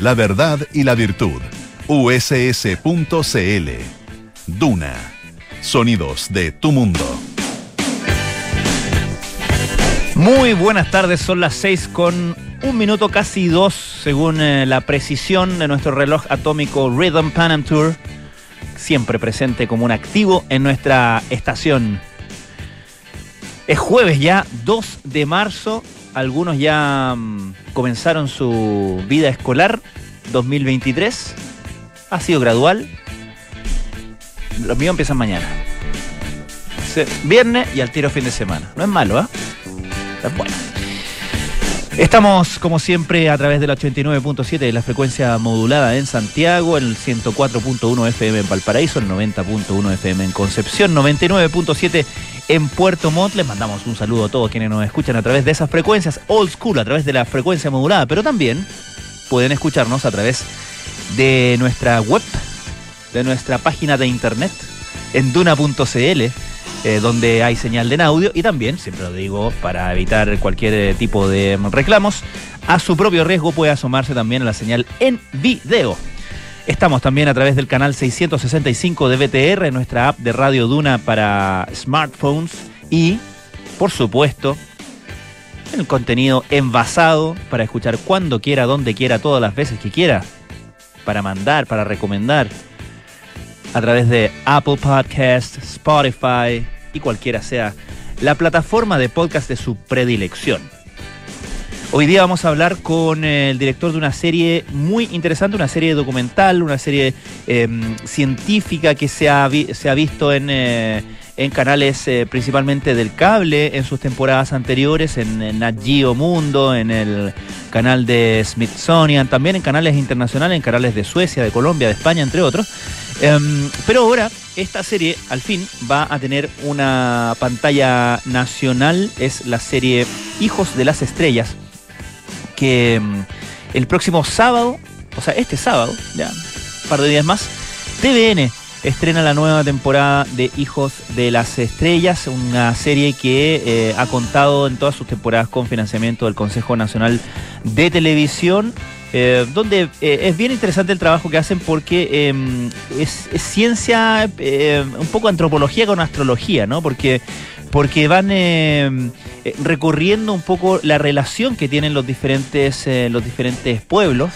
la verdad y la virtud. uss.cl. Duna. Sonidos de tu mundo. Muy buenas tardes, son las seis con un minuto casi dos, según eh, la precisión de nuestro reloj atómico Rhythm Pan Tour, siempre presente como un activo en nuestra estación. Es jueves ya, 2 de marzo, algunos ya mm, comenzaron su vida escolar 2023, ha sido gradual, los míos empiezan mañana. Viernes y al tiro fin de semana. No es malo, ¿ah? Bueno. Estamos, como siempre, a través de la 89.7 de la frecuencia modulada en Santiago, el 104.1 FM en Valparaíso, el 90.1 FM en Concepción, 99.7 en Puerto Montt. Les mandamos un saludo a todos quienes nos escuchan a través de esas frecuencias old school, a través de la frecuencia modulada, pero también pueden escucharnos a través de nuestra web, de nuestra página de internet, en duna.cl eh, donde hay señal de audio y también, siempre lo digo, para evitar cualquier eh, tipo de reclamos, a su propio riesgo puede asomarse también a la señal en video. Estamos también a través del canal 665 de BTR, nuestra app de Radio Duna para smartphones y, por supuesto, el contenido envasado para escuchar cuando quiera, donde quiera, todas las veces que quiera, para mandar, para recomendar, a través de Apple Podcast, Spotify y cualquiera sea la plataforma de podcast de su predilección. Hoy día vamos a hablar con el director de una serie muy interesante, una serie documental, una serie em, científica que se ha, visto en, eh, canales eh, principalmente del cable en sus temporadas anteriores, en, en Nat Geo Mundo, en el canal de Smithsonian, también en canales internacionales, en canales de Suecia, de Colombia, de España, entre otros. Em, pero ahora esta serie al fin va a tener una pantalla nacional, es la serie Hijos de las Estrellas, que em, el próximo sábado, o sea, este sábado, ya un par de días más, TVN estrena la nueva temporada de Hijos de las Estrellas, una serie que eh, ha contado en todas sus temporadas con financiamiento del Consejo Nacional de Televisión. Eh, donde eh, es bien interesante el trabajo que hacen porque em, es, ciencia, un poco antropología con astrología, ¿no? Porque, porque van em, recorriendo un poco la relación que tienen los diferentes, los diferentes pueblos.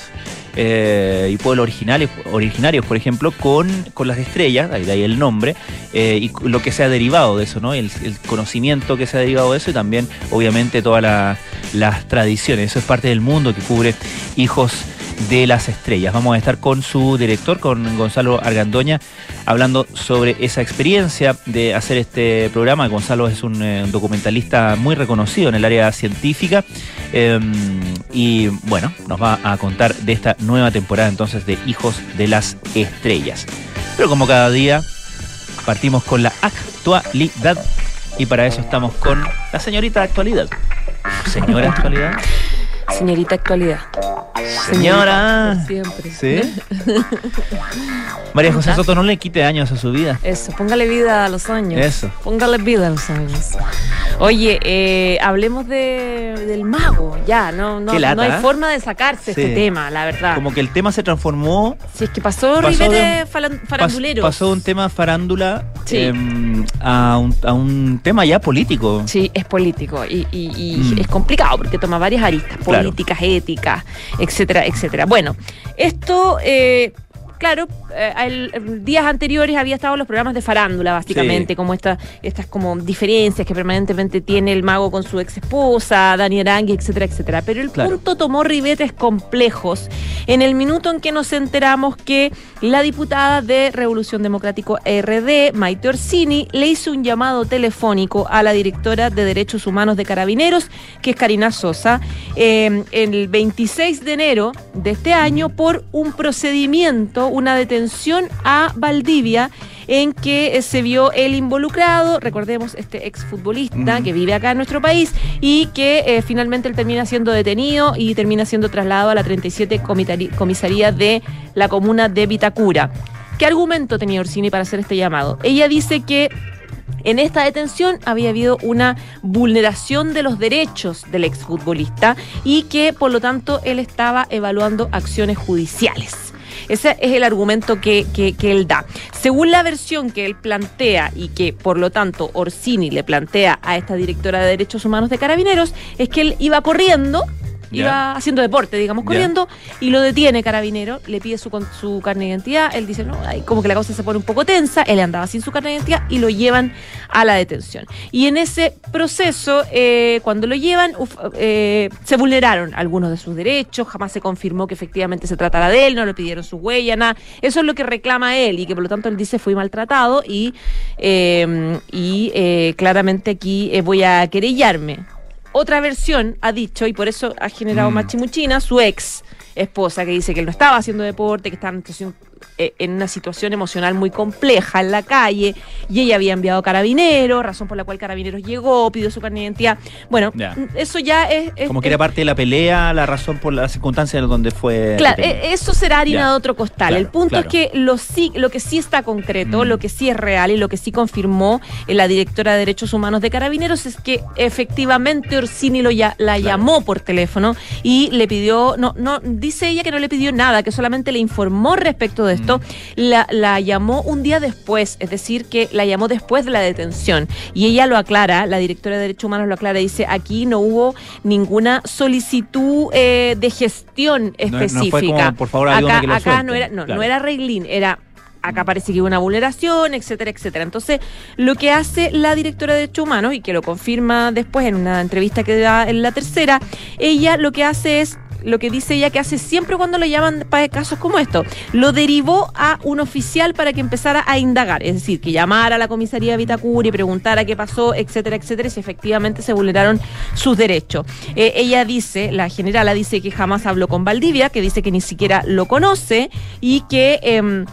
Eh, y pueblos originales, originarios, por ejemplo, con, con las estrellas, de ahí el nombre, eh, y lo que se ha derivado de eso, ¿no? El, conocimiento que se ha derivado de eso y también, obviamente, todas las tradiciones. Eso es parte del mundo que cubre Hijos de las Estrellas. Vamos a estar con su director, con Gonzalo Argandoña, hablando sobre esa experiencia de hacer este programa. Gonzalo es un, eh, documentalista muy reconocido en el área científica em, y bueno, nos va a contar de esta nueva temporada entonces de Hijos de las Estrellas. Pero como cada día, partimos con la actualidad y para eso estamos con la señorita actualidad. Señora actualidad. Señorita actualidad. Señora. siempre. ¿Sí? María José Soto, no le quite años a su vida. Eso, póngale vida a los años. Eso. Póngale vida a los años. Oye, eh, hablemos de, del mago, ya, no, no, no hay ¿eh? forma de sacarse este tema, la verdad. Como que el tema se transformó. Si es que pasó, ribete farandulero. pasó un tema farándula em, a, un, a, un, tema ya político. Sí, es político y, y, mm. es complicado porque toma varias aristas, políticas, éticas, etcétera, etcétera. Bueno, esto eh, claro, eh, días anteriores había estado los programas de farándula, básicamente, como esta, estas como diferencias que permanentemente tiene el mago con su ex esposa, Dani Arangui, etcétera, etcétera. Pero el punto tomó ribetes complejos en el minuto en que nos enteramos que la diputada de Revolución Democrático RD, Maite Orsini, le hizo un llamado telefónico a la directora de Derechos Humanos de Carabineros, que es Karina Sosa, eh, el 26 de enero de este año por un procedimiento, una detención a Valdivia en que eh, se vio el involucrado, recordemos este exfutbolista que vive acá en nuestro país y que eh, finalmente él termina siendo detenido y termina siendo trasladado a la 37 comisaría de la comuna de Vitacura. ¿Qué argumento tenía Orsini para hacer este llamado? Ella dice que en esta detención había habido una vulneración de los derechos del exfutbolista y que por lo tanto él estaba evaluando acciones judiciales. Ese es el argumento que, que, él da. Según la versión que él plantea y que por lo tanto Orsini le plantea a esta directora de Derechos Humanos de Carabineros, es que él iba corriendo iba haciendo deporte, digamos, corriendo, y lo detiene Carabinero, le pide su, su carne de identidad, él dice, no, como que la cosa se pone un poco tensa, él andaba sin su carne de identidad y lo llevan a la detención. Y en ese proceso, eh, cuando lo llevan, eh, se vulneraron algunos de sus derechos, jamás se confirmó que efectivamente se tratara de él, no le pidieron su huella, nada. Eso es lo que reclama él y que por lo tanto él dice fui maltratado y, eh, y claramente aquí voy a querellarme otra versión ha dicho, y por eso ha generado mm. machimuchina, su ex esposa que dice que él no estaba haciendo deporte, que estaba en situación eh, en una situación emocional muy compleja en la calle y ella había enviado carabineros, razón por la cual carabineros llegó, pidió su carne de identidad. Bueno, eso ya es, Como que era parte de la pelea, la razón por las circunstancias donde fue. Claro, e, eso será harina de otro costal. el punto es que lo, sí, lo que sí está concreto, mm. lo que sí es real y lo que sí confirmó eh, la directora de Derechos Humanos de Carabineros es que efectivamente Orsini lo ya, la llamó por teléfono y le pidió, no, no, dice ella que no le pidió nada, que solamente le informó respecto de esto, la, la, llamó un día después, es decir, que la llamó después de la detención. Y ella lo aclara, la directora de Derechos Humanos lo aclara, dice, aquí no hubo ninguna solicitud eh, de gestión específica. por favor, acá, acá no era, no, no era Reglín, era acá parece que hubo una vulneración, etcétera, etcétera. Entonces, lo que hace la directora de Derechos Humanos, y que lo confirma después en una entrevista que da en la tercera, ella lo que hace es lo que dice ella que hace siempre cuando le llaman para casos como esto. Lo derivó a un oficial para que empezara a indagar, es decir, que llamara a la comisaría de Vitacuri, preguntara qué pasó, etcétera, etcétera, y si efectivamente se vulneraron sus derechos. Eh, ella dice, la generala dice que jamás habló con Valdivia, que dice que ni siquiera lo conoce y que... Em,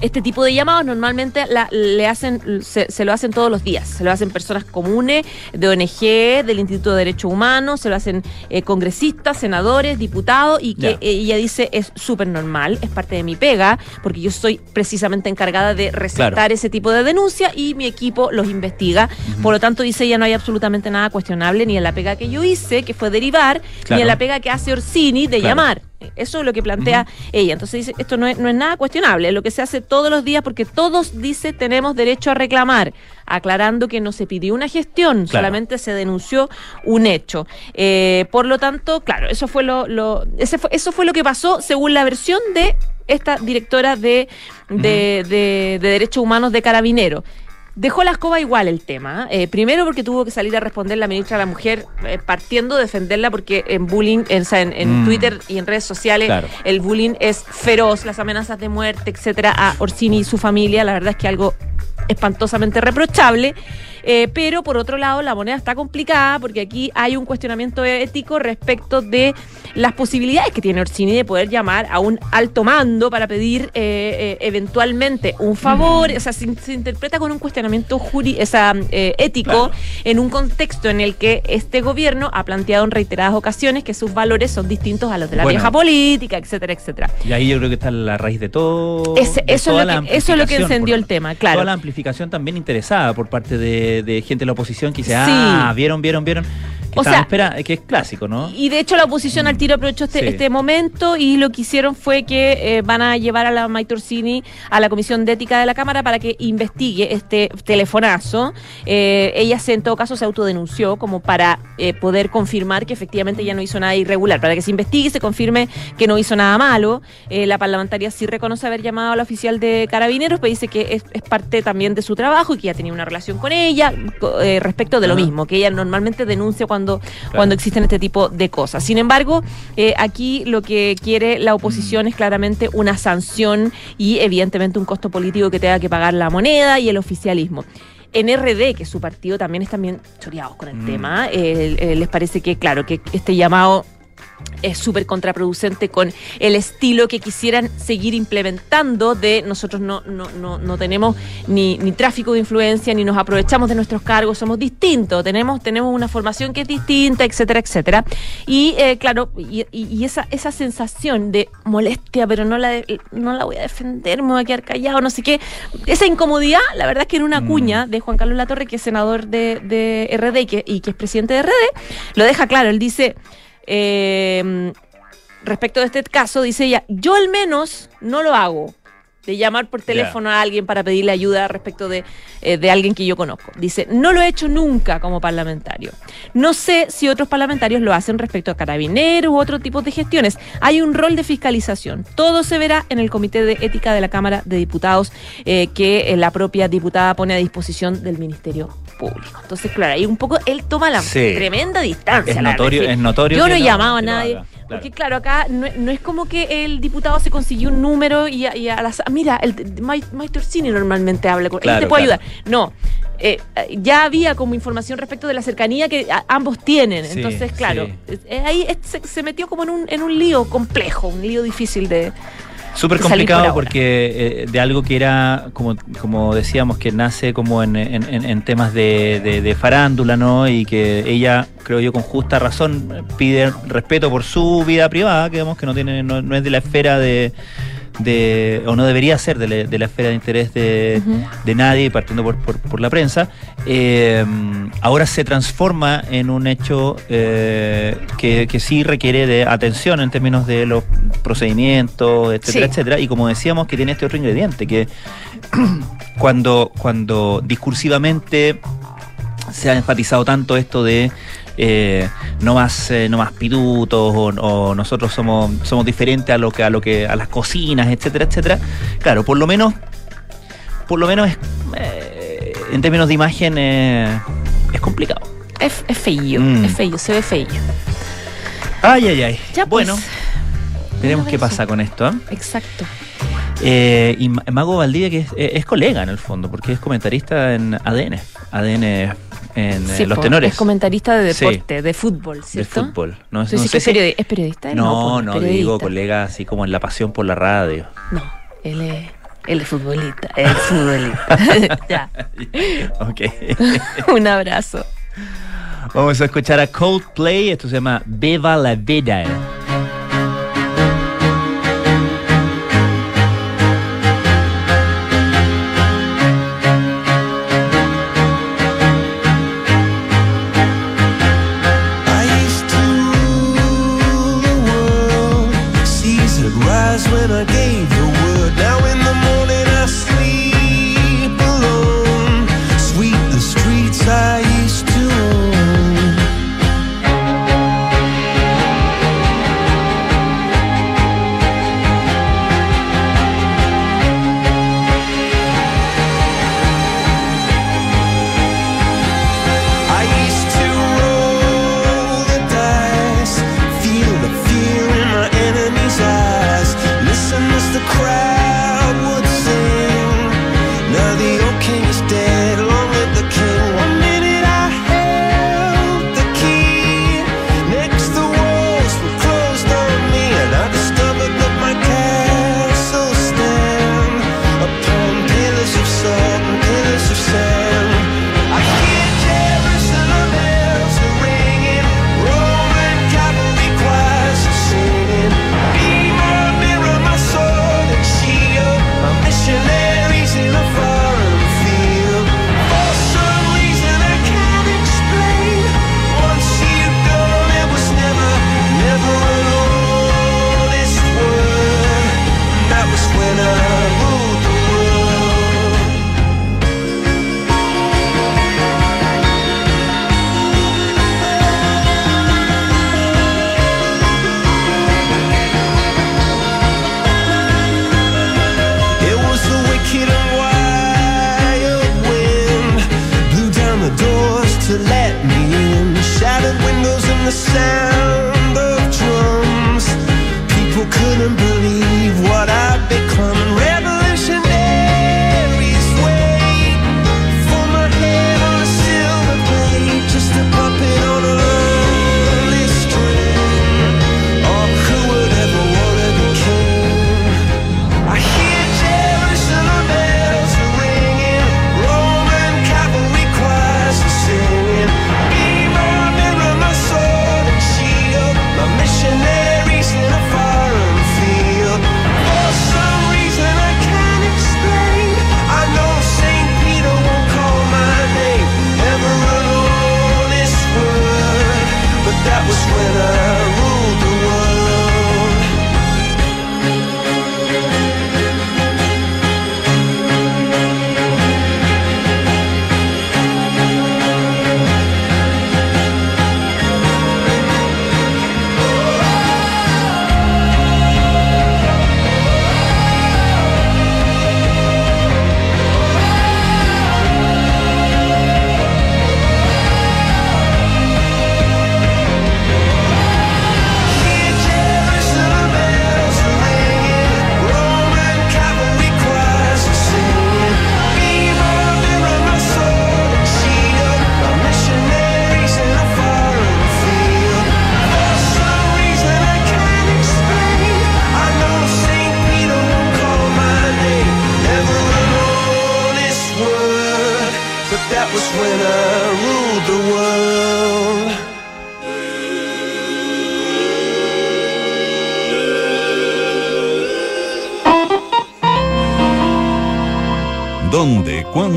este tipo de llamados normalmente le hacen, se, lo hacen todos los días. Se lo hacen personas comunes, de ONG, del Instituto de Derechos Humanos, se lo hacen eh, congresistas, senadores, diputados, y que ella dice es súper normal, es parte de mi pega, porque yo soy precisamente encargada de recetar ese tipo de denuncia y mi equipo los investiga. Por lo tanto, dice ella, no hay absolutamente nada cuestionable ni en la pega que yo hice, que fue derivar, ni en la pega que hace Orsini de llamar. Eso es lo que plantea ella. Entonces dice, esto no es, no es nada cuestionable, es lo que se hace todos los días porque todos, dice, tenemos derecho a reclamar, aclarando que no se pidió una gestión, solamente se denunció un hecho. Eh, por lo tanto, claro, eso fue lo, lo ese fue, eso fue lo que pasó según la versión de esta directora de, de, de, de Derechos Humanos de Carabinero. Dejó la escoba igual el tema. ¿eh? primero porque tuvo que salir a responder la ministra de la Mujer eh, partiendo de defenderla porque en bullying, en, en, mm. Twitter y en redes sociales el bullying es feroz, las amenazas de muerte, etcétera, a Orsini y su familia. La verdad es que algo espantosamente reprochable. Eh, pero por otro lado, la moneda está complicada porque aquí hay un cuestionamiento ético respecto de las posibilidades que tiene Orsini de poder llamar a un alto mando para pedir eh, eh, eventualmente un favor. O sea, se, interpreta con un cuestionamiento juri esa, ético en un contexto en el que este gobierno ha planteado en reiteradas ocasiones que sus valores son distintos a los de la vieja política, etcétera, etcétera. Y ahí yo creo que está la raíz de todo. eso, es lo que, eso es lo que encendió el tema, claro. Toda la amplificación también interesada por parte de de, gente de la oposición que dice, ah, vieron, vieron, vieron o sea, espera, que es clásico, ¿no? Y de hecho la oposición al tiro aprovechó este, este momento y lo que hicieron fue que eh, van a llevar a la Maitorsini a la Comisión de Ética de la Cámara para que investigue este telefonazo. Eh, ella se, en todo caso se autodenunció como para eh, poder confirmar que efectivamente ella no hizo nada irregular, para que se investigue y se confirme que no hizo nada malo. la parlamentaria sí reconoce haber llamado a la oficial de carabineros, pero dice que es, parte también de su trabajo y que ya tenía una relación con ella respecto de lo mismo, que ella normalmente denuncia cuando cuando, existen este tipo de cosas. Sin embargo, eh, aquí lo que quiere la oposición mm. es claramente una sanción y evidentemente un costo político que tenga que pagar la moneda y el oficialismo. En RD, que su partido también están bien choreados con el mm. tema, les parece que, claro, que este llamado es súper contraproducente con el estilo que quisieran seguir implementando de nosotros no, no, no, no tenemos ni, ni, tráfico de influencia, ni nos aprovechamos de nuestros cargos, somos distintos, tenemos, tenemos una formación que es distinta, etcétera, etcétera. Y eh, claro, y, y, esa, esa sensación de molestia, pero no la, no la voy a defender, me voy a quedar callado, no sé qué, esa incomodidad, la verdad es que en una mm. cuña de Juan Carlos Latorre, que es senador de, de RD y que, y que es presidente de RD, lo deja claro, él dice... Eh, respecto de este caso, dice ella, yo al menos no lo hago de llamar por teléfono a alguien para pedirle ayuda respecto de, eh, de, alguien que yo conozco. Dice, no lo he hecho nunca como parlamentario. No sé si otros parlamentarios lo hacen respecto a carabineros u otro tipo de gestiones. Hay un rol de fiscalización. Todo se verá en el Comité de Ética de la Cámara de Diputados eh, que eh, la propia diputada pone a disposición del Ministerio Público. Entonces, claro, ahí un poco él toma la tremenda distancia. Es notorio, es notorio. Yo no he llamado a nadie. Porque claro, acá no, es como que el diputado se consiguió un número y a, las... Mira, el Mike Orsini normalmente habla con... él te puede ayudar. No, eh, ya había como información respecto de la cercanía que ambos tienen. Entonces, claro, eh, ahí se, metió como en un, en un lío complejo, un lío difícil de, Súper complicado porque eh, de algo que era, como, como decíamos, que nace como en, en, temas de, de, farándula, ¿no? Y que ella, creo yo, con justa razón, pide respeto por su vida privada, que vemos que no, tiene, no es de la esfera de de, o no debería ser de, la esfera de interés de, nadie, partiendo por, la prensa, eh, ahora se transforma en un hecho eh, que, sí requiere de atención en términos de los procedimientos, etcétera, etcétera, y como decíamos, que tiene este otro ingrediente, que cuando, cuando discursivamente se ha enfatizado tanto esto de eh, no más eh, no más pitutos o, nosotros somos somos diferentes a lo que a lo que a las cocinas etcétera etcétera. Claro por lo menos por lo menos eh, en términos de imagen es complicado. Es, es feillo mm. es feillo se ve feillo. Ay ay ay. Ya pues, bueno veremos qué pasa con esto exacto. Y Mago Valdivia, que es, es, colega en el fondo, porque es comentarista en ADN. ADN en eh, Los Tenores. Es comentarista de deporte, de fútbol, ¿cierto? De fútbol. No, no sé es, periodista. No, no, digo colega así como en la pasión por la radio. No, él es... Él es futbolista, es futbolista. ya. Ok. Un abrazo. Vamos a escuchar a Coldplay. Esto se llama Beba la Vida.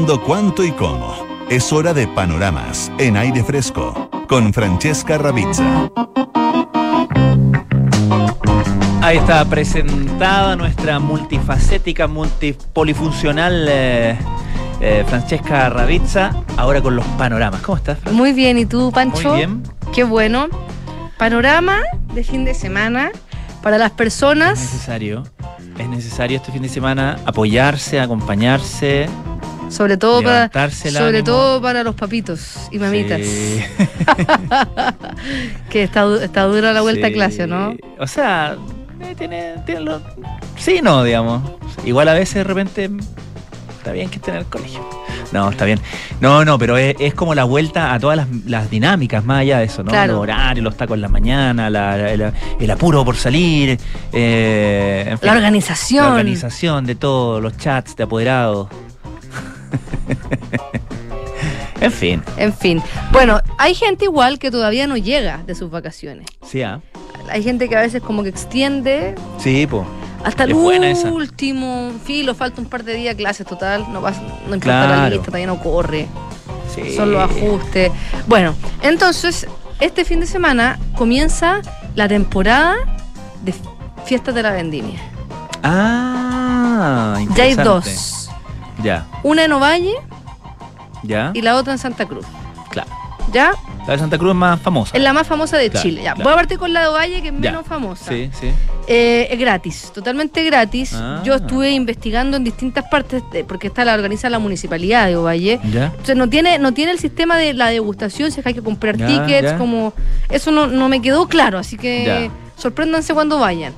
Cuándo, cuánto y cómo? Es hora de panoramas en aire fresco con Francesca Ravizza. Ahí está presentada nuestra multifacética, multipolifuncional eh, eh, Francesca Ravizza, ahora con los panoramas. ¿Cómo estás? Fran? Muy bien, ¿y tú, Pancho? Muy bien. Qué bueno. Panorama de fin de semana para las Es personas. necesario, es necesario este fin de semana apoyarse, acompañarse, Sobre todo para, sobre todo para los papitos y mamitas. Sí. Que está, está dura la vuelta a clase, ¿no? O sea, eh, tiene, tiene lo- sí, no, digamos. Igual a veces de repente está bien que esté en el colegio. No, está bien. No, no, pero es, es como la vuelta a todas las, las dinámicas, más allá de eso, ¿no? Claro. Los horarios, los tacos en la mañana, la- la- la- el apuro por salir, eh, en fin, La organización. la organización de todo, los chats de apoderados. en fin, En fin. Bueno, hay gente igual que todavía no llega de sus vacaciones. sí, ah. Hay gente que a veces como que extiende Sí, pues. hasta el último filo, falta un par de días clases total, no pasa, no importa la lista, todavía no corre. Sí. son los ajustes. Bueno, entonces, este fin de semana comienza la temporada de fiestas de la vendimia. Ah, Ya hay interesante. dos. Ya, Una en Ovalle ya. y la otra en Santa Cruz. Claro. ¿Ya? La de Santa Cruz es más famosa. Es la más famosa de Claro, Chile. Ya. claro. Voy a partir con la de Ovalle, que es Ya. menos famosa. Sí, sí. Eh, es gratis, totalmente gratis. Ah. Yo estuve investigando en distintas partes, de- porque esta la organiza la municipalidad de Ovalle. Ya. Entonces no tiene, no tiene el sistema de la degustación, si es que hay que comprar tickets, como eso no, no me quedó claro, así que sorpréndanse cuando vayan.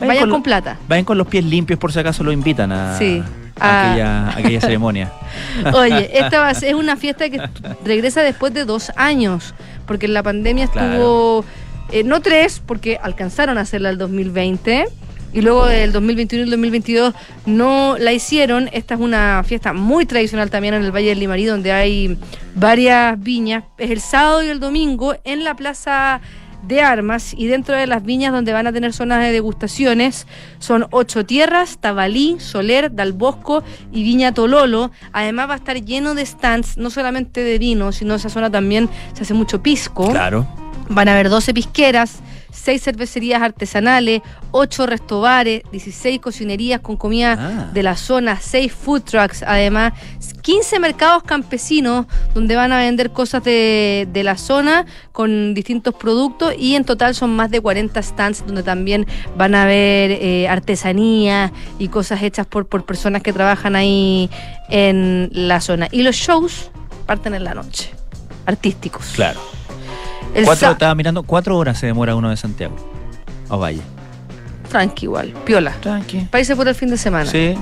Vayan Vayan con plata. Vayan con los pies limpios por si acaso lo invitan a, Sí. Ah. aquella, aquella ceremonia. Oye, esta va a ser- es una fiesta que regresa después de dos años, porque en la pandemia estuvo, eh, no tres, porque alcanzaron a hacerla el 2020. Y luego del 2021 y el 2022 no la hicieron. Esta es una fiesta muy tradicional también en el Valle del Limarí, donde hay varias viñas. Es el sábado y el domingo en la Plaza de Armas y dentro de las viñas donde van a tener zonas de degustaciones son Ocho Tierras, Tabalí, Soler, Dalbosco y Viña Tololo. Además va a estar lleno de stands, no solamente de vino, sino esa zona también se hace mucho pisco. Claro. Van a haber 12 pisqueras, 6 cervecerías artesanales, 8 restobares, 16 cocinerías con comida Ah. de la zona, 6 food trucks, además 15 mercados campesinos donde van a vender cosas de, de la zona con distintos productos y en total son más de 40 stands donde también van a ver eh, artesanía y cosas hechas por, por personas que trabajan ahí en la zona. Y los shows parten en la noche, artísticos. Claro. El Cuatro, estaba mirando, cuatro horas se demora uno de Santiago. O vaya. Tranqui igual, piola. Tranqui. Irse por el fin de semana. Sí,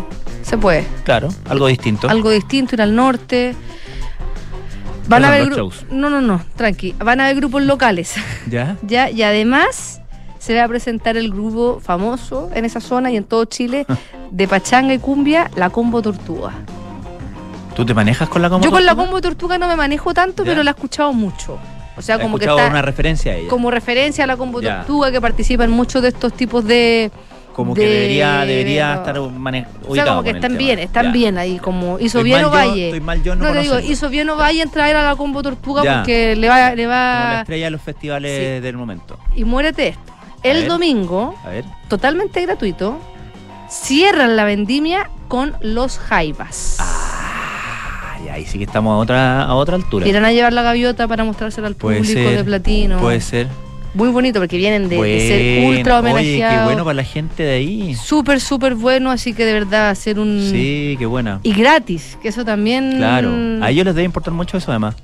Se puede. claro. Algo distinto. Algo distinto, ir al norte. Van Perdón, a haber shows. No, no, no, tranqui. Van a haber grupos locales. ¿Ya? ya, y además se va a presentar el grupo famoso en esa zona y en todo Chile de pachanga y cumbia, la Combo Tortuga. ¿Tú te manejas con la combo? Yo con la? Combo Tortuga no me manejo tanto, Ya. pero la he escuchado mucho. O sea, como que está una referencia a ella. como referencia a la Combo Ya. Tortuga que participa en muchos de estos tipos de Como que de- debería, debería de- estar mane- ubicado O sea, como que están bien, están Ya. bien ahí, como hizo Estoy bien yo- Ovalle. estoy mal yo no no te digo, hizo bien Ovalle en traer a la Combo Tortuga Ya. porque le va, le Como la va estrella de los festivales Sí. del momento. y muérete esto. El ver. domingo, A ver. totalmente gratuito, cierran la vendimia con los Jaivas. Ay, ahí sí que estamos a otra, a otra altura. Irán a llevar la gaviota para mostrársela al Puede público ser, de platino. Puede ser. Muy bonito porque vienen de, de ser ultra Oye, homenajeados. qué bueno para la gente de ahí. Súper, súper bueno, así que de verdad hacer un... Sí, qué buena. Y gratis, que eso también... Claro. A ellos les debe importar mucho eso además.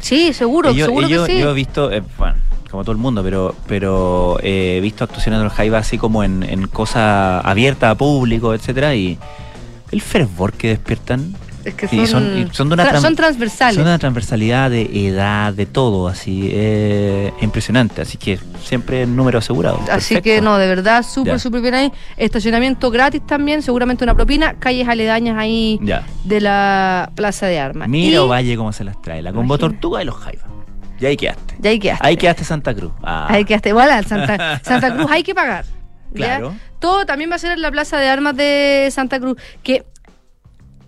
Sí, seguro, Ellos- seguro ellos- que sí. Yo he visto, eh, bueno, como todo el mundo, pero pero eh, he visto actuaciones de los Jaivas así como en, en cosas abiertas a público, etcétera y el fervor que despiertan Es que y son, y de una tra- tran- son transversales. son una transversalidad de edad, de todo, así, eh, impresionante. Así que siempre número asegurado. Así Perfecto. que no, de verdad, súper, súper bien ahí. Estacionamiento gratis también, seguramente una propina. Calles aledañas ahí Ya. de la Plaza de Armas. Mira Y Ovalle cómo se las trae. La combo Imagina. tortuga y los Jaivas. Y ahí quedaste. Ya ahí quedaste. Ahí quedaste Santa Cruz. Ah, Ahí quedaste. Igual al Santa, Santa Cruz hay que pagar. ¿ya? Claro. Todo también va a ser en la Plaza de Armas de Santa Cruz. Que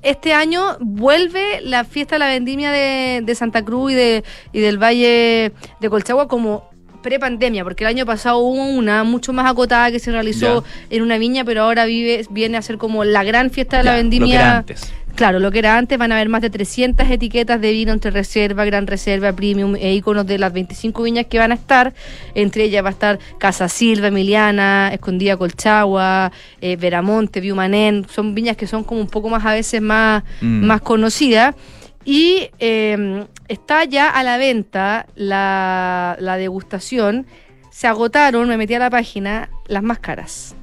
este año vuelve la fiesta de la vendimia de, Santa Cruz y, de, y del Valle de Colchagua como pre-pandemia, porque el año pasado hubo una mucho más acotada que se realizó en una viña, pero ahora vive, viene a ser como la gran fiesta de la vendimia. Claro, lo que era antes, van a haber más de 300 etiquetas de vino entre reserva, gran reserva, premium e iconos de las 25 viñas que van a estar. Entre ellas va a estar Casa Silva, Emiliana, Escondida Colchagua, eh, Veramonte, Viumanén. Son viñas que son como un poco más a veces más, mm. más conocidas. Y em, está ya a la venta la, la degustación. Se agotaron, me metí a la página, las más caras.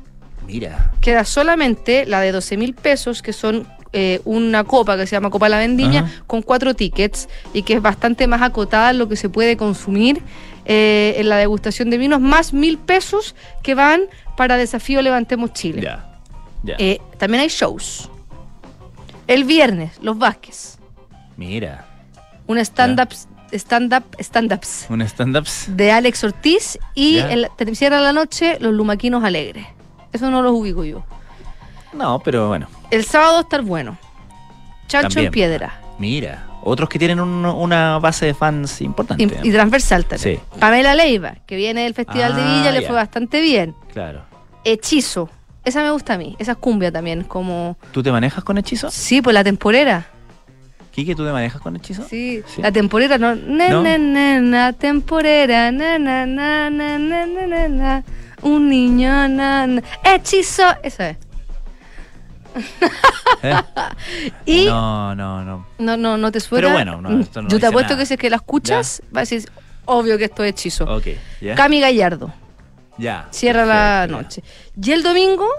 Mira. Queda solamente la de 12 mil pesos, que son eh, una copa que se llama Copa La Vendimia con cuatro tickets y que es bastante más acotada en lo que se puede consumir eh, en la degustación de vinos, más mil pesos que van para Desafío Levantemos Chile. Eh, también hay shows. El viernes, Los Vázquez. Mira. Un stand-up stand-up, stand-ups. Un stand-ups. De Alex Ortiz y en la, la noche Los Lumaquinos Alegres. Eso no los ubico yo. No, pero bueno. El sábado estar bueno. Chancho en piedra. Mira, otros que tienen una base de fans importante. Y, transversal también. Pamela Leiva, que viene del Festival de ah, Villa, le fue bastante bien. Claro. Hechizo. Esa me gusta a mí. Esa es cumbia también, como... ¿Tú te manejas con hechizo? Sí, pues la temporera. ¿Kike, tú te manejas con hechizo? Sí, la temporera, no. Na, temporera, na, na, na, na, na, na, na, un niño, na, na. Hechizo. Esa es. ¿Eh? y no, no, no. No, no, no te suena. Pero bueno, esto no yo te apuesto que si es que la escuchas, va a decir, obvio que esto es hechizo. Ok, Cami Gallardo. Ya. Cierra la noche. Y el domingo,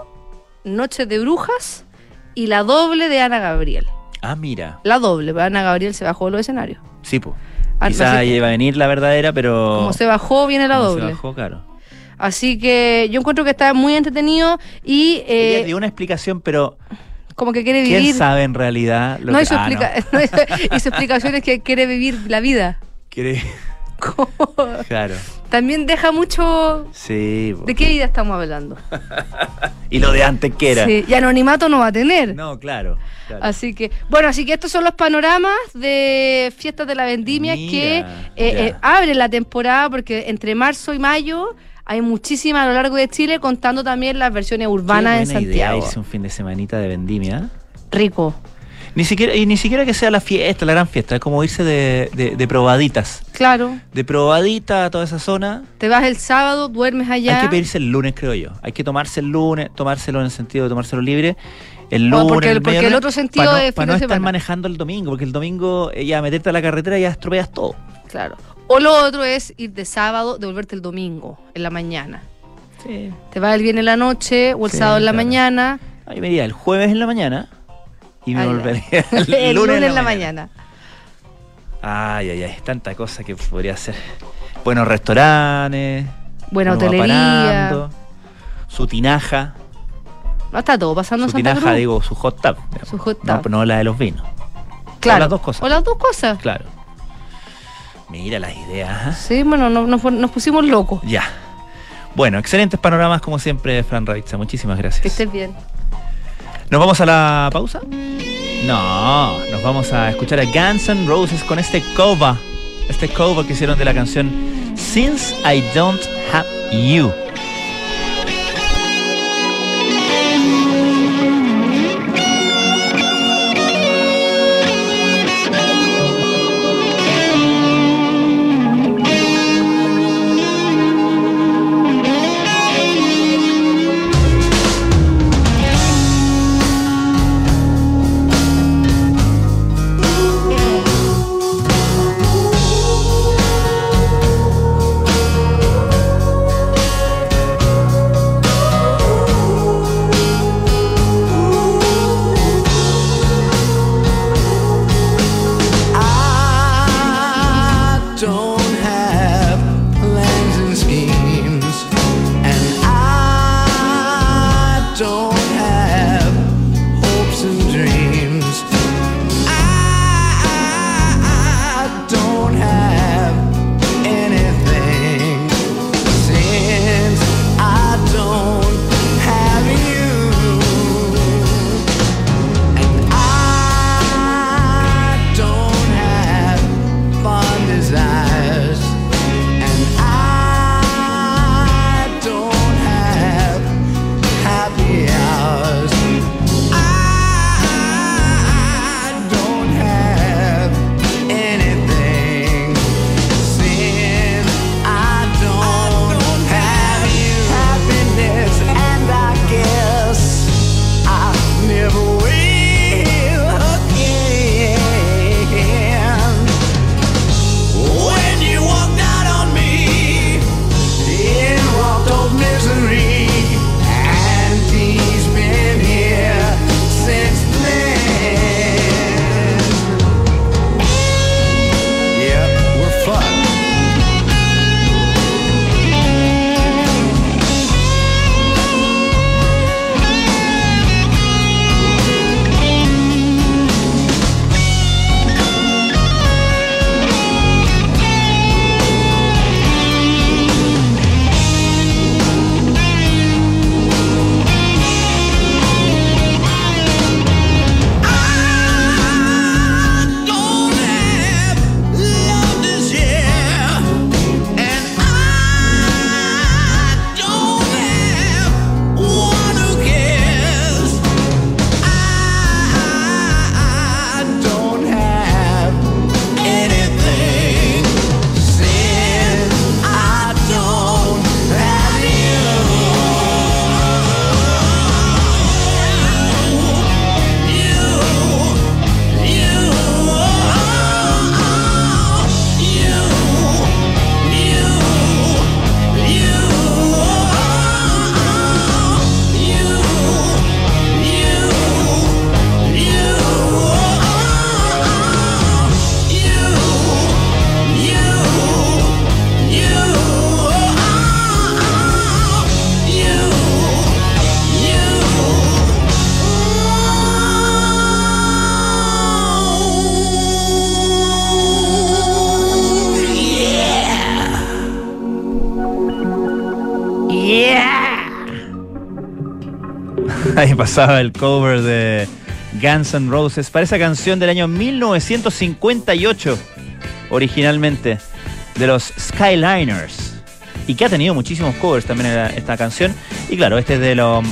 Noche de Brujas y la doble de Ana Gabriel. Ah, mira. La doble, Ana Gabriel se bajó de los escenarios. Sí, pues. Quizá iba a venir la verdadera, pero. Como se bajó, viene la doble. Se bajó, claro. Así que yo encuentro que está muy entretenido y... Eh, dio una explicación, pero... Como que quiere vivir... ¿Quién sabe en realidad lo no, que... Hizo ah, no. hizo, explicación es que quiere vivir la vida. Quiere... Claro. También deja mucho. Sí. ¿De qué vida estamos hablando? y lo de antes que era. Sí, y anonimato no va a tener. No, claro, Así que, bueno, así que estos son los panoramas de Fiestas de la Vendimia que eh, eh, abren la temporada porque entre marzo y mayo hay muchísimas a lo largo de Chile, contando también las versiones urbanas en Santiago. Idea irse un fin de semanita de vendimia. Rico. Ni siquiera, y ni siquiera que sea la fiesta, la gran fiesta, es como irse de, de, probaditas. Claro. De probadita a toda esa zona. Te vas el sábado, duermes allá. Hay que pedirse el lunes, creo yo. Hay que tomarse el lunes, tomárselo en el sentido de tomárselo libre. El lunes. porque, el, porque el otro sentido es. Para no estar manejando el domingo, porque el domingo eh, ya meterte a la carretera ya estropeas todo. Claro. O lo otro es ir de sábado, devolverte el domingo, en la mañana. Sí. Te vas el viernes en la noche o el sábado en la mañana. Ahí me iría el jueves en la mañana y me volvería el, lunes, en la, mañana. Ay, ay, ay, tanta cosa que podría hacer. Buenos restaurantes. Buena hotelería. su tinaja. No está todo pasando en Su tinaja, digo, su hot tub. Su hot tub. No, no la de los vinos. Claro. O las dos cosas. O las dos cosas. Claro. Mira las ideas. ¿eh? Sí, bueno, nos, pusimos locos. Ya. Bueno, excelentes panoramas como siempre, Fran Ravitza. Muchísimas gracias. Que estés bien. ¿Nos vamos a la pausa? No, nos vamos a escuchar a Guns N' Roses con este cover. Este cover que hicieron de la canción Since I Don't Have You. Pasaba el cover de Guns N' Roses para esa canción del año 1958, originalmente, de los Skyliners. Y que ha tenido muchísimos covers también esta canción. Y claro, este es de los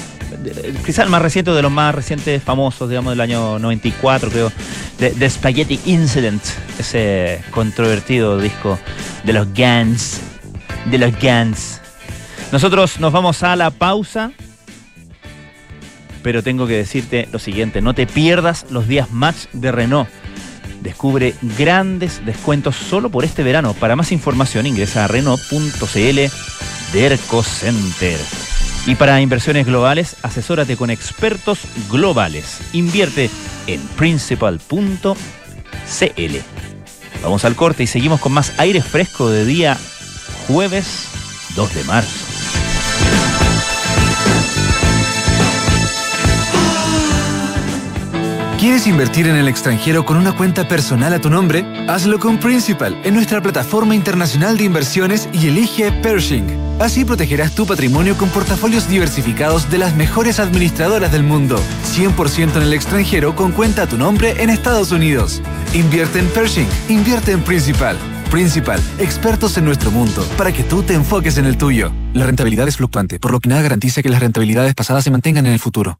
quizás el más reciente de los más recientes famosos, digamos, del año 94, creo, de, Spaghetti Incident, ese controvertido disco de los Guns, de los Guns. Nosotros nos vamos a la pausa, pero tengo que decirte lo siguiente, no te pierdas los días match de Renault. Descubre grandes descuentos solo por este verano. Para más información ingresa a Renault.cl Derco Center. Y para inversiones globales, asesórate con expertos globales. Invierte en principal.cl. Vamos al corte y seguimos con más aire fresco de día jueves 2 de marzo. ¿Quieres invertir en el extranjero con una cuenta personal a tu nombre? Hazlo con Principal en nuestra plataforma internacional de inversiones y elige Pershing. Así protegerás tu patrimonio con portafolios diversificados de las mejores administradoras del mundo. 100% en el extranjero con cuenta a tu nombre en Estados Unidos. Invierte en Pershing, invierte en Principal. Principal, expertos en nuestro mundo, para que tú te enfoques en el tuyo. La rentabilidad es fluctuante, por lo que nada garantiza que las rentabilidades pasadas se mantengan en el futuro.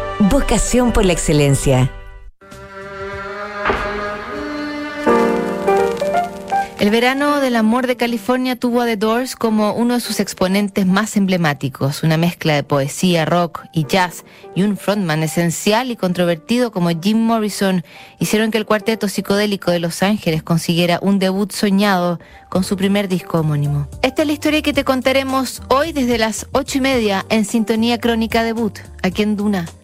Vocación por la excelencia. El verano del amor de California tuvo a The Doors como uno de sus exponentes más emblemáticos, una mezcla de poesía, rock y jazz y un frontman esencial y controvertido como Jim Morrison hicieron que el cuarteto psicodélico de Los Ángeles consiguiera un debut soñado con su primer disco homónimo. Esta es la historia que te contaremos hoy desde las ocho y media en Sintonía Crónica Debut, aquí en Duna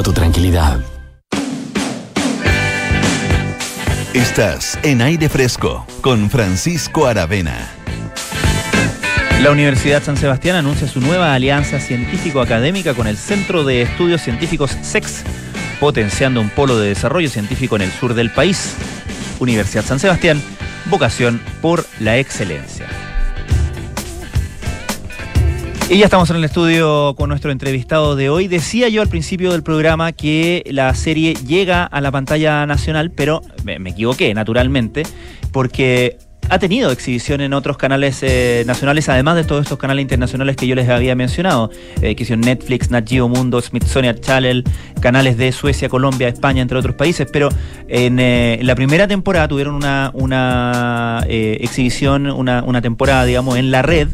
tu tranquilidad. Estás en aire fresco con Francisco Aravena. La Universidad San Sebastián anuncia su nueva alianza científico-académica con el Centro de Estudios Científicos SEX, potenciando un polo de desarrollo científico en el sur del país. Universidad San Sebastián, vocación por la excelencia. Y ya estamos en el estudio con nuestro entrevistado de hoy. Decía yo al principio del programa que la serie llega a la pantalla nacional, pero me, equivoqué, naturalmente, porque ha tenido exhibición en otros canales eh, nacionales, además de todos estos canales internacionales que yo les había mencionado, eh, que son Netflix, Nat Geo Mundo, Smithsonian Channel, canales de Suecia, Colombia, España, entre otros países, pero en, eh, la primera temporada tuvieron una, una exhibición, una, temporada, digamos, en la red,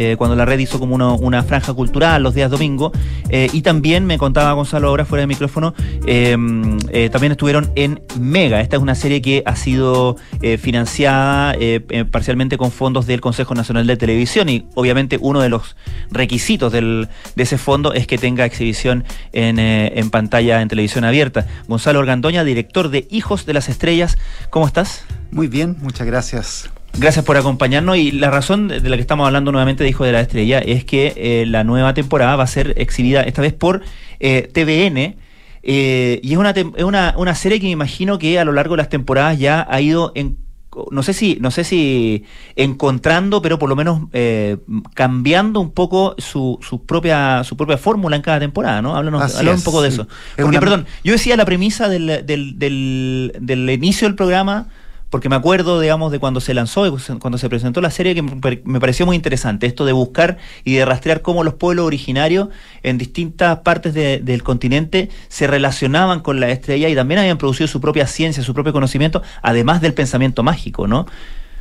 eh, cuando la red hizo como una franja cultural los días domingo. Eh, y también me contaba Gonzalo ahora fuera de micrófono, em, eh, también estuvieron en Mega. Esta es una serie que ha sido financiada parcialmente con fondos del Consejo Nacional de Televisión y obviamente uno de los requisitos de ese fondo es que tenga exhibición en, en pantalla en televisión abierta. Gonzalo Organdoña, director de Hijos de las Estrellas, ¿cómo estás? Muy bien, muchas gracias Gracias por acompañarnos y la razón de la que estamos hablando nuevamente de Hijo de la Estrella es que eh, la nueva temporada va a ser exhibida esta vez por eh, TVN eh, y es, una, es una, una, serie que me imagino que a lo largo de las temporadas ya ha ido en no sé si no sé si encontrando pero por lo menos cambiando un poco su, su propia su propia fórmula en cada temporada no háblanos, un poco de eso. Porque perdón yo decía la premisa del, del, del, del inicio del programa porque me acuerdo, digamos, de cuando se lanzó, cuando se presentó la serie, que me pareció muy interesante, esto de buscar y de rastrear cómo los pueblos originarios en distintas partes del continente se relacionaban con la estrella y también habían producido su propia ciencia, su propio conocimiento, además del pensamiento mágico, ¿no?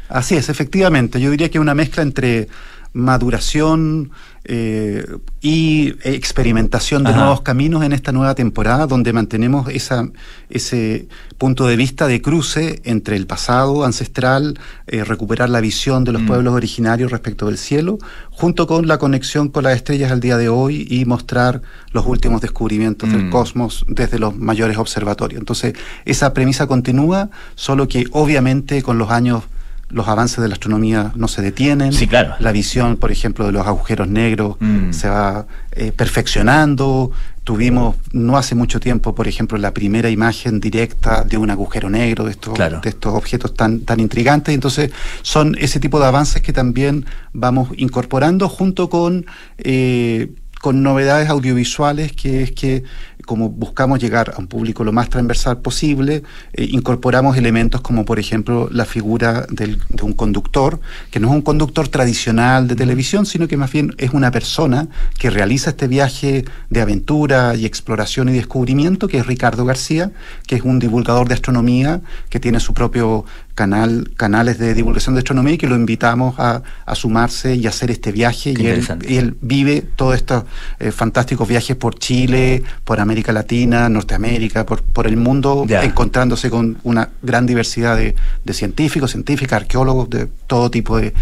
Así es, efectivamente. Yo diría que una mezcla entre maduración eh, y experimentación de nuevos caminos en esta nueva temporada, donde mantenemos esa, ese punto de vista de cruce entre el pasado ancestral, eh, recuperar la visión de los mm. pueblos originarios respecto del cielo, junto con la conexión con las estrellas al día de hoy y mostrar los últimos descubrimientos del mm. cosmos desde los mayores observatorios. Entonces, esa premisa continúa, solo que obviamente con los años los avances de la astronomía no se detienen. Sí, claro. La visión, por ejemplo, de los agujeros negros mm. se va eh, perfeccionando. Tuvimos no hace mucho tiempo, por ejemplo, la primera imagen directa de un agujero negro, de estos, de estos objetos tan, tan intrigantes. Entonces, son ese tipo de avances que también vamos incorporando junto con... Eh, con novedades audiovisuales, que es que como buscamos llegar a un público lo más transversal posible, eh, incorporamos elementos como por ejemplo la figura de un conductor, que no es un conductor tradicional de televisión, sino que más bien es una persona que realiza este viaje de aventura y exploración y descubrimiento, que es Ricardo García, que es un divulgador de astronomía, que tiene su propio canal, canales de divulgación de astronomía y que lo invitamos a, sumarse y hacer este viaje. Y él, vive todos estos eh, fantásticos viajes por Chile, por América Latina, Norteamérica, por, por el mundo, encontrándose con una gran diversidad de, científicos, científicas, arqueólogos, de todo tipo de,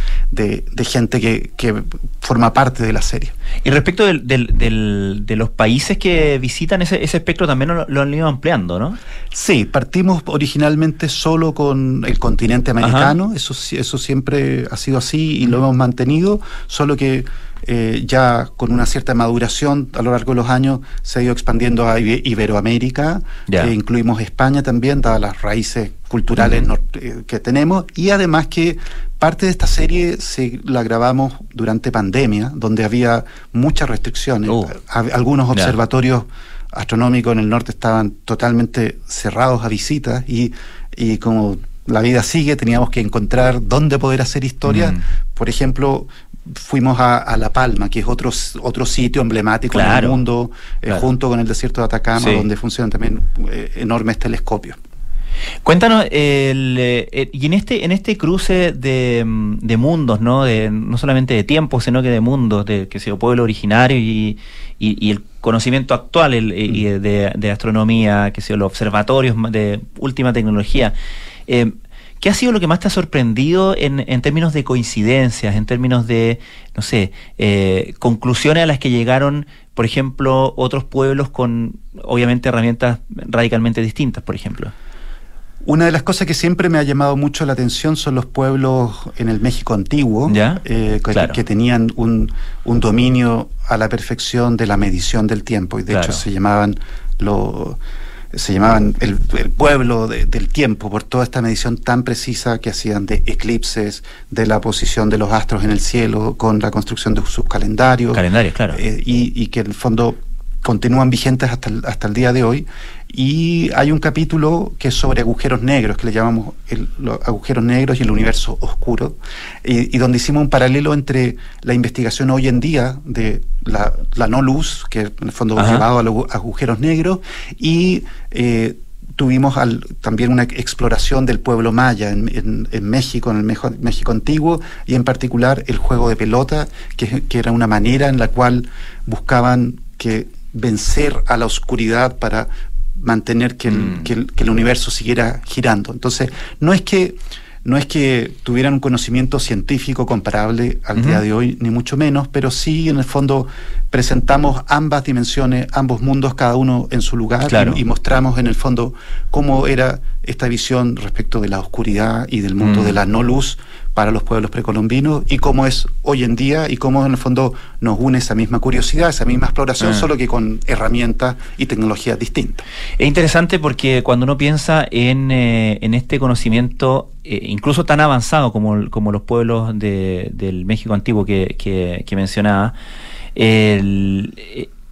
gente que, que, forma parte de la serie. Y respecto del, del, de los países que visitan ese, ese espectro, también lo, lo han ido ampliando, ¿no? Sí, partimos originalmente solo con el continente americano, eso, eso siempre ha sido así y lo hemos mantenido, solo que eh, ya con una cierta maduración a lo largo de los años se ha ido expandiendo a Iberoamérica, que incluimos España también, dadas las raíces culturales eh, que tenemos, y además que parte de esta serie se la grabamos durante pandemia, donde había muchas restricciones, uh. algunos observatorios astronómicos en el norte estaban totalmente cerrados a visitas y, y como la vida sigue, teníamos que encontrar dónde poder hacer historia. Mm. Por ejemplo, fuimos a, La Palma, que es otro, otro sitio emblemático en el mundo, eh, junto con el desierto de Atacama, donde funcionan también eh, enormes telescopios. Cuéntanos, eh, y en este, en este cruce de, mundos, ¿no? De, no solamente de tiempo, sino que de mundos, de que sea pueblo originario y, y, el conocimiento actual de, de, astronomía, que sea los observatorios de última tecnología. Eh, ¿Qué ha sido lo que más te ha sorprendido en, términos de coincidencias, en términos de, no sé, eh, conclusiones a las que llegaron, por ejemplo, otros pueblos con, obviamente, herramientas radicalmente distintas, por ejemplo? Una de las cosas que siempre me ha llamado mucho la atención son los pueblos en el México antiguo, eh, que, tenían un, dominio a la perfección de la medición del tiempo y de hecho se llamaban los se llamaban el, pueblo del tiempo por toda esta medición tan precisa que hacían de eclipses, de la posición de los astros en el cielo, con la construcción de sus calendarios. Calendarios, claro. Eh, y, y, que en el fondo continúan vigentes hasta el, hasta el día de hoy. Y hay un capítulo que es sobre agujeros negros, que le llamamos los agujeros negros y el universo oscuro, y, donde hicimos un paralelo entre la investigación hoy en día de la, no luz, que en el fondo ha llevado a los agujeros negros, y eh, tuvimos también una exploración del pueblo maya en, México, en el México, antiguo, y en particular el juego de pelota, que, que era una manera en la cual buscaban que vencer a la oscuridad para mantener que el, mm. que el, que el universo siguiera girando. Entonces, no es que no es que tuvieran un conocimiento científico comparable al día de hoy, ni mucho menos, pero sí en el fondo presentamos ambas dimensiones, ambos mundos, cada uno en su lugar, y, mostramos en el fondo cómo era esta visión respecto de la oscuridad y del mundo mm. de la no luz para los pueblos precolombinos y cómo es hoy en día y cómo en el fondo nos une esa misma curiosidad, esa misma exploración, ah. solo que con herramientas y tecnologías distintas. Es interesante porque cuando uno piensa en, eh, en este conocimiento, eh, incluso tan avanzado como, como los pueblos de, del México antiguo que, que, mencionaba, el,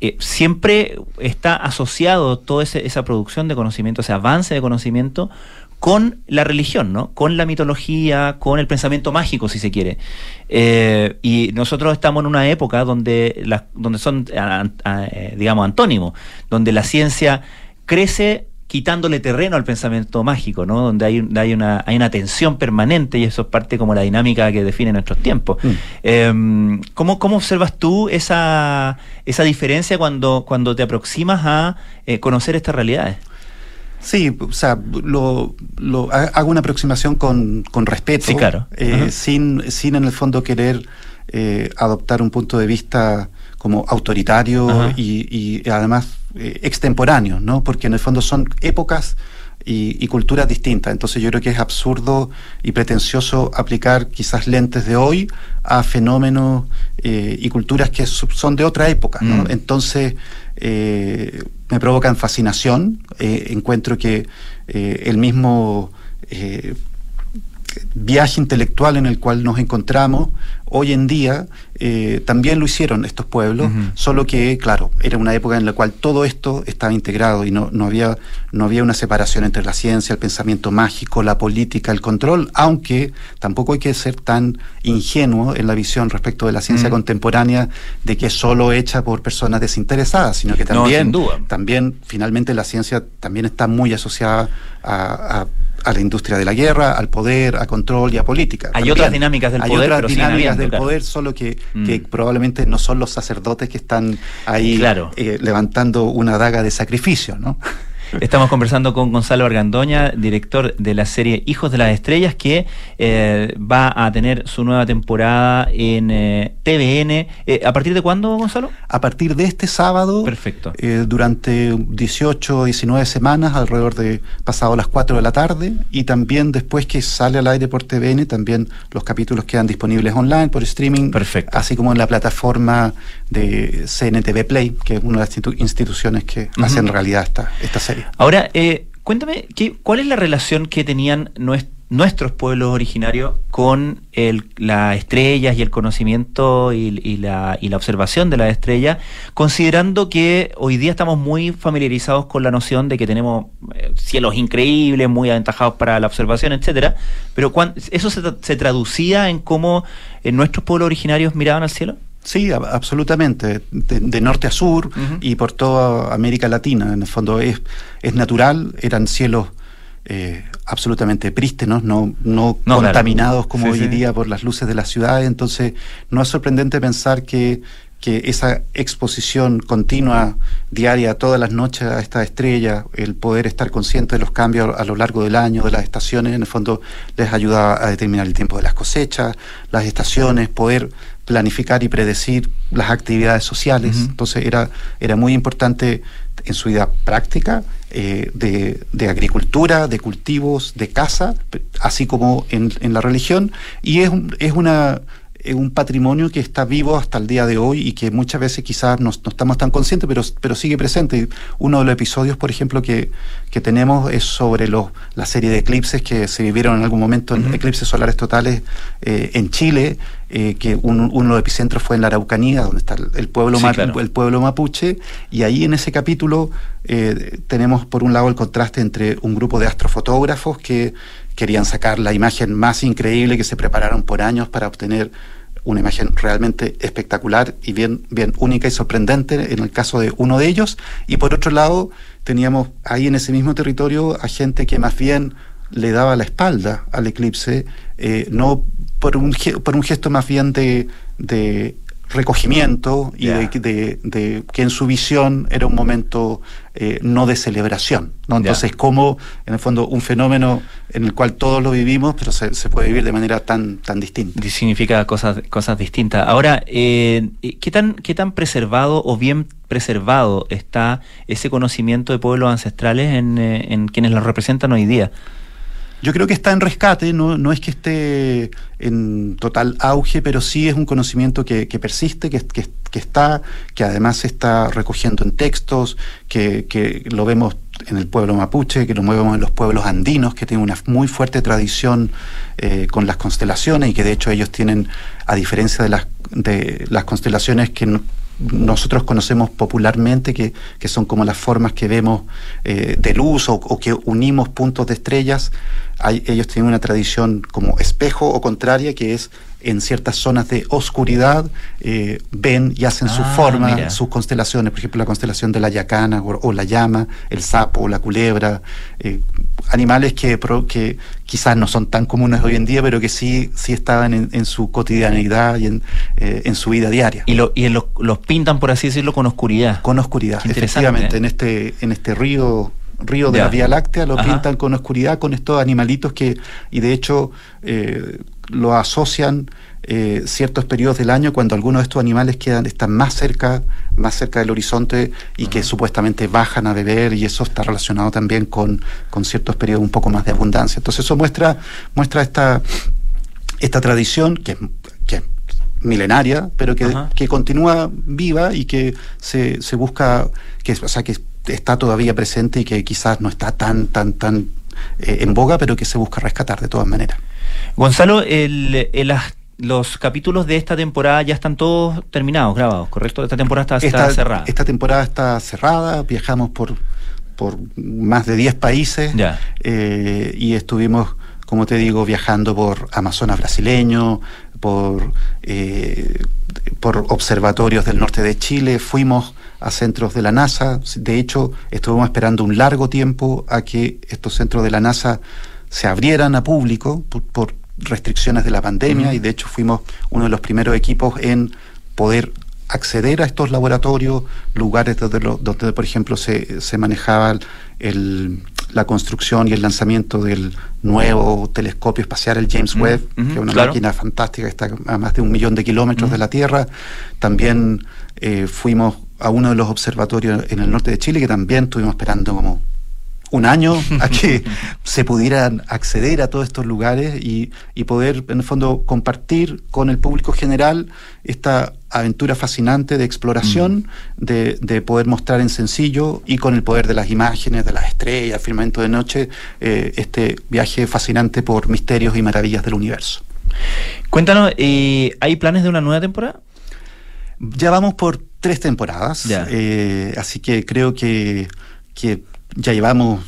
eh, siempre está asociado toda esa producción de conocimiento, ese avance de conocimiento, con la religión, ¿no? Con la mitología, con el pensamiento mágico, si se quiere. Eh, y nosotros estamos en una época donde, donde son, eh, digamos, antónimos, donde la ciencia crece quitándole terreno al pensamiento mágico, ¿no? Donde hay, hay, una, hay una tensión permanente y eso es parte como la dinámica que define nuestros tiempos. Mm. Em, ¿cómo, observas tú esa, esa diferencia cuando, cuando te aproximas a eh, conocer estas realidades? Sí, o sea, lo, lo, hago una aproximación con, con respeto, sí, claro. Eh, sin, sin en el fondo querer eh, adoptar un punto de vista como autoritario y, y, además eh, extemporáneos, ¿no? Porque en el fondo son épocas y, culturas distintas. Entonces yo creo que es absurdo y pretencioso aplicar quizás lentes de hoy a fenómenos eh, y culturas que son de otra época, ¿no? Mm. Entonces eh, me provocan fascinación. encuentro que el mismo viaje intelectual en el cual nos encontramos hoy en día eh, también lo hicieron estos pueblos, solo que, claro, era una época en la cual todo esto estaba integrado y no, no, había, no había una separación entre la ciencia, el pensamiento mágico, la política, el control, aunque tampoco hay que ser tan ingenuo en la visión respecto de la ciencia contemporánea de que es solo hecha por personas desinteresadas, sino que también, también finalmente la ciencia también está muy asociada a a la industria de la guerra, al poder, a control y a política. Hay otras dinámicas del poder. Hay otras dinámicas del poder, solo que, que, mm. probablemente no son los sacerdotes que están ahí eh, levantando una daga de sacrificio, ¿no? Estamos conversando con Gonzalo Argandoña, director de la serie Hijos de las Estrellas, que eh, va a tener su nueva temporada en eh, TVN. Eh, ¿A partir de cuándo, Gonzalo? A partir de este sábado. Perfecto. durante 18, 19 semanas, alrededor de pasado las 4 de la tarde. Y también después que sale al aire por TVN, también los capítulos quedan disponibles online, por streaming. Perfecto. Así como en la plataforma de CNTV Play, que es una de las instituciones que hacen realidad esta, esta serie. Ahora, eh, cuéntame, ¿qué, ¿cuál es la relación que tenían nuestros pueblos originarios con las estrellas y el conocimiento y, la, observación de las estrellas, considerando que hoy día estamos muy familiarizados con la noción de que tenemos eh, cielos increíbles, muy aventajados para la observación, etcétera, pero ¿eso se, traducía en cómo eh, nuestros pueblos originarios miraban al cielo? Sí, absolutamente, de, norte a sur y por toda América Latina. En el fondo es, es natural, eran cielos eh, absolutamente prístenos, no, no, contaminados como hoy día por las luces de la ciudad. Entonces, no es sorprendente pensar que, que esa exposición continua, diaria, todas las noches a esta estrella, el poder estar consciente de los cambios a lo largo del año, de las estaciones, en el fondo les ayuda a determinar el tiempo de las cosechas, las estaciones, poder planificar y predecir las actividades sociales. Entonces era, era muy importante en su vida práctica eh, de, de, agricultura, de cultivos, de caza, así como en, en la religión. Y es, es una un patrimonio que está vivo hasta el día de hoy y que muchas veces quizás no, estamos tan conscientes, pero, pero sigue presente. Uno de los episodios, por ejemplo, que, que tenemos es sobre los, la serie de eclipses que se vivieron en algún momento, en eclipses solares totales eh, en Chile, eh, que uno de los epicentros fue en la Araucanía, donde está el pueblo, el pueblo mapuche, y ahí en ese capítulo eh, tenemos por un lado el contraste entre un grupo de astrofotógrafos que querían sacar la imagen más increíble que se prepararon por años para obtener una imagen realmente espectacular y bien, bien única y sorprendente en el caso de uno de ellos. Y por otro lado, teníamos ahí en ese mismo territorio a gente que más bien le daba la espalda al eclipse, eh, no por un, por un gesto más bien de, de recogimiento y de, que en su visión era un momento eh, no de celebración. ¿no? Entonces, como en el fondo un fenómeno en el cual todos lo vivimos, pero se, puede vivir de manera tan, tan distinta. Significa cosas, cosas distintas. Ahora, eh, ¿qué, tan, ¿qué tan preservado o bien preservado está ese conocimiento de pueblos ancestrales en, eh, en quienes los representan hoy día? Yo creo que está en rescate, no, no es que esté en total auge, pero sí es un conocimiento que, persiste, que, que, está, que además se está recogiendo en textos, que, que lo vemos en el pueblo mapuche, que lo vemos en los pueblos andinos, que tienen una muy fuerte tradición eh, con las constelaciones y que de hecho ellos tienen, a diferencia de las, de las constelaciones que nosotros conocemos popularmente, que, que, son como las formas que vemos eh, de luz o, o, que unimos puntos de estrellas, hay, ellos tienen una tradición como espejo o contraria, que es en ciertas zonas de oscuridad eh, ven y hacen su ah, forma, sus constelaciones, por ejemplo la constelación de la yacana o, la llama, el sapo o la culebra, eh, animales que, que quizás no son tan comunes hoy en día, pero que sí, sí estaban en, su cotidianidad y en, eh, en, su vida diaria. Y, lo, y los, los pintan, por así decirlo, con oscuridad. Con oscuridad, efectivamente, en este, en este río río de la Vía Láctea, lo pintan con oscuridad, con estos animalitos que, y de hecho, eh, lo asocian eh, ciertos periodos del año cuando algunos de estos animales quedan, están más cerca, más cerca del horizonte y que supuestamente bajan a beber y eso está relacionado también con, con ciertos periodos un poco más de abundancia. Entonces eso muestra, muestra esta, esta tradición que, que es milenaria, pero que, que, continúa viva y que se, se busca, que, o sea, que está todavía presente y que quizás no está tan, tan, tan eh, en boga, pero que se busca rescatar de todas maneras. Gonzalo, el, los capítulos de esta temporada ya están todos terminados, grabados, ¿correcto? Esta temporada está, cerrada. Esta temporada está cerrada, viajamos por, por más de 10 países eh, y estuvimos, como te digo, viajando por Amazonas brasileño, por, eh, por observatorios del norte de Chile, fuimos a centros de la NASA, de hecho estuvimos esperando un largo tiempo a que estos centros de la NASA se abrieran a público por, restricciones de la pandemia y de hecho fuimos uno de los primeros equipos en poder acceder a estos laboratorios, lugares donde, donde por ejemplo, se, se manejaba el, la construcción y el lanzamiento del nuevo telescopio espacial, el James Webb, que es una máquina fantástica que está a más de un millón de kilómetros de la Tierra. También eh, fuimos a uno de los observatorios en el norte de Chile, que también estuvimos esperando como un año a que se pudieran acceder a todos estos lugares y, poder, en el fondo, compartir con el público general esta aventura fascinante de exploración, mm. de, poder mostrar en sencillo y con el poder de las imágenes, de las estrellas, firmamento de noche, eh, este viaje fascinante por misterios y maravillas del universo. Cuéntanos, eh, ¿hay planes de una nueva temporada? Ya vamos por tres temporadas, eh, así que creo que, que ya llevamos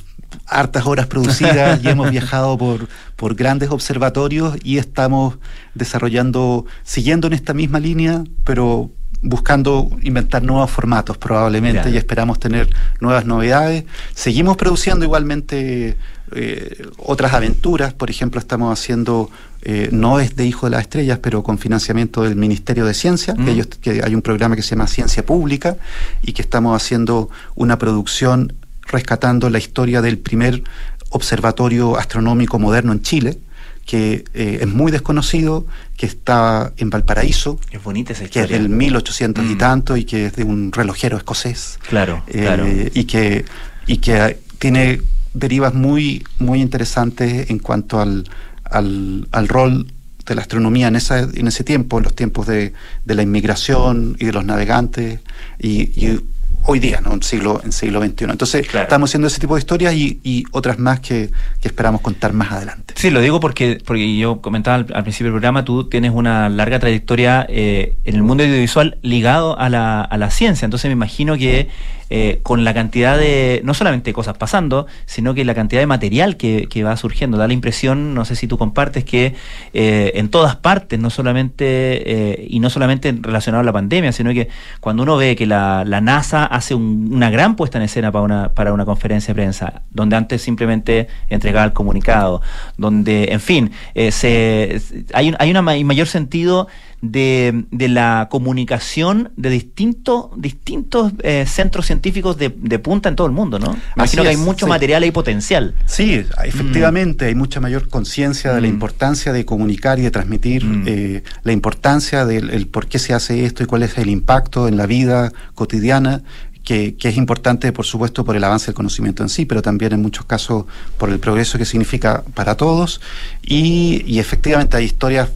hartas horas producidas y hemos viajado por, por grandes observatorios y estamos desarrollando, siguiendo en esta misma línea, pero buscando inventar nuevos formatos probablemente y esperamos tener nuevas novedades. Seguimos produciendo igualmente eh, otras aventuras, por ejemplo estamos haciendo, eh, no es de Hijo de las Estrellas, pero con financiamiento del Ministerio de Ciencia, que, ellos, que hay un programa que se llama Ciencia Pública y que estamos haciendo una producción rescatando la historia del primer observatorio astronómico moderno en Chile, que eh, es muy desconocido, que está en Valparaíso. Es bonita esa historia. Que es del 1800 y mm. tanto y que es de un relojero escocés. Claro, eh, claro. Y que, y que tiene derivas muy, muy interesantes en cuanto al, al, al rol de la astronomía en, esa, en ese tiempo, en los tiempos de, de la inmigración y de los navegantes, y, y hoy día, ¿no? En siglo, en siglo XXI. Entonces, estamos haciendo ese tipo de historias y, y otras más que, que, esperamos contar más adelante. Sí, lo digo porque, porque yo comentaba al, principio del programa, tú tienes una larga trayectoria eh, en el mundo audiovisual ligado a la, a la ciencia. Entonces me imagino que eh, con la cantidad de, no solamente cosas pasando, sino que la cantidad de material que, que va surgiendo. Da la impresión, no sé si tú compartes, que eh, en todas partes, no solamente, eh, y no solamente relacionado a la pandemia, sino que cuando uno ve que la, la NASA hace una gran puesta en escena para una, para una conferencia de prensa, donde antes simplemente entregaba el comunicado, donde, en fin, se, hay, hay un mayor sentido de, de la comunicación de distintos, distintos eh, centros científicos de, de, punta en todo el mundo, ¿no? Imagino que hay mucho material y potencial. Sí, efectivamente, hay mucha mayor conciencia de la mm. importancia de comunicar y de transmitir mm. eh, la importancia del por qué se hace esto y cuál es el impacto en la vida cotidiana que, es importante, por supuesto, por el avance del conocimiento en sí, pero también en muchos casos por el progreso que significa para todos. Y, efectivamente hay historias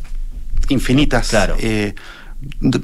infinitas. Claro. Eh,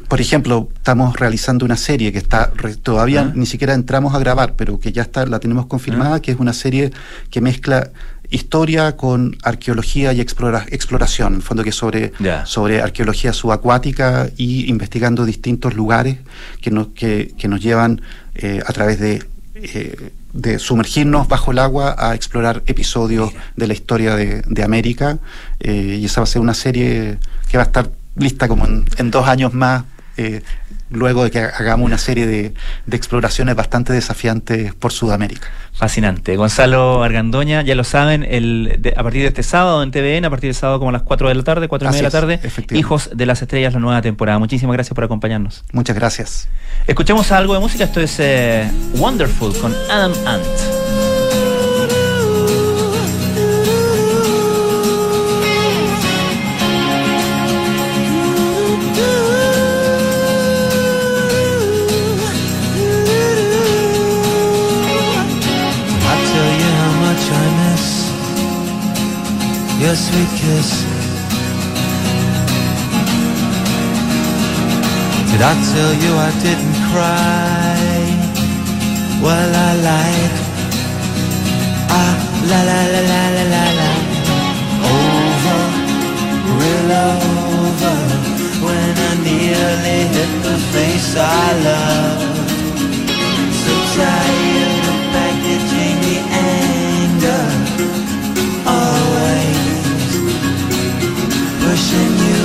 por ejemplo, estamos realizando una serie que está todavía ni siquiera entramos a grabar, pero que ya está la tenemos confirmada, que es una serie que mezcla historia con arqueología y exploración, en fondo que es sobre, sobre arqueología subacuática y investigando distintos lugares que nos, que, nos llevan eh, a través de, eh, de sumergirnos bajo el agua a explorar episodios de la historia de, de América. Eh, y esa va a ser una serie que va a estar lista como en, dos años más luego de que hagamos una serie de, exploraciones bastante desafiantes por Sudamérica. Fascinante. Gonzalo Argandoña, ya lo saben, el, a partir de este sábado en TVN, a partir del sábado como a las 4 de la tarde, 4 y media de la tarde, Hijos de las Estrellas, la nueva temporada. Muchísimas gracias por acompañarnos. Muchas gracias. Escuchemos algo de música, esto es eh, Wonderful con Adam Ant. Did I tell you I didn't cry? Well, I like ah la la la la la la la over, real over when I nearly hit the face I love. So tired of packaging the anger away pushing you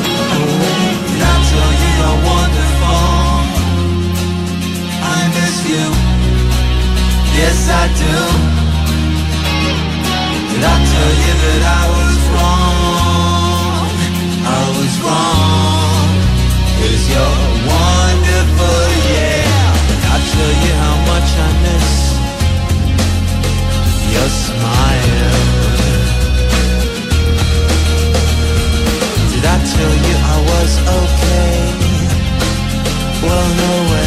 Yes, I do. Did I tell you that I was wrong? I was wrong. Cause you're wonderful, yeah. Did I tell you how much I miss your smile? Did I tell you I was okay? Well, no way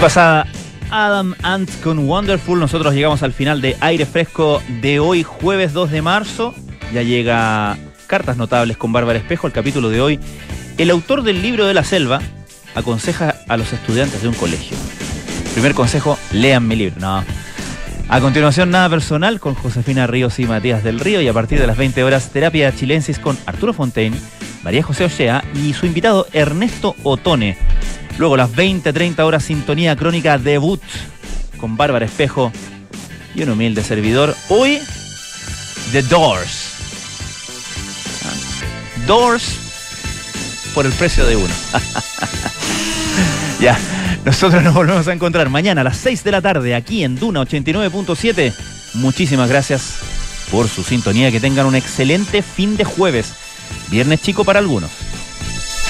pasada Adam Ant con Wonderful. Nosotros llegamos al final de aire fresco de hoy, jueves 2 de marzo. Ya llega Cartas Notables con Bárbara Espejo, el capítulo de hoy. El autor del libro de la selva aconseja a los estudiantes de un colegio. Primer consejo, lean mi libro. No. A continuación, nada personal con Josefina Ríos y Matías del Río. Y a partir de las 20 horas, terapia chilensis con Arturo Fontaine, María José Ochea y su invitado Ernesto Otone. Luego las 20-30 horas sintonía crónica debut con Bárbara Espejo y un humilde servidor. Hoy, The Doors. Ah, Doors por el precio de uno. ya, nosotros nos volvemos a encontrar mañana a las 6 de la tarde aquí en Duna 89.7. Muchísimas gracias por su sintonía. Que tengan un excelente fin de jueves. Viernes chico para algunos.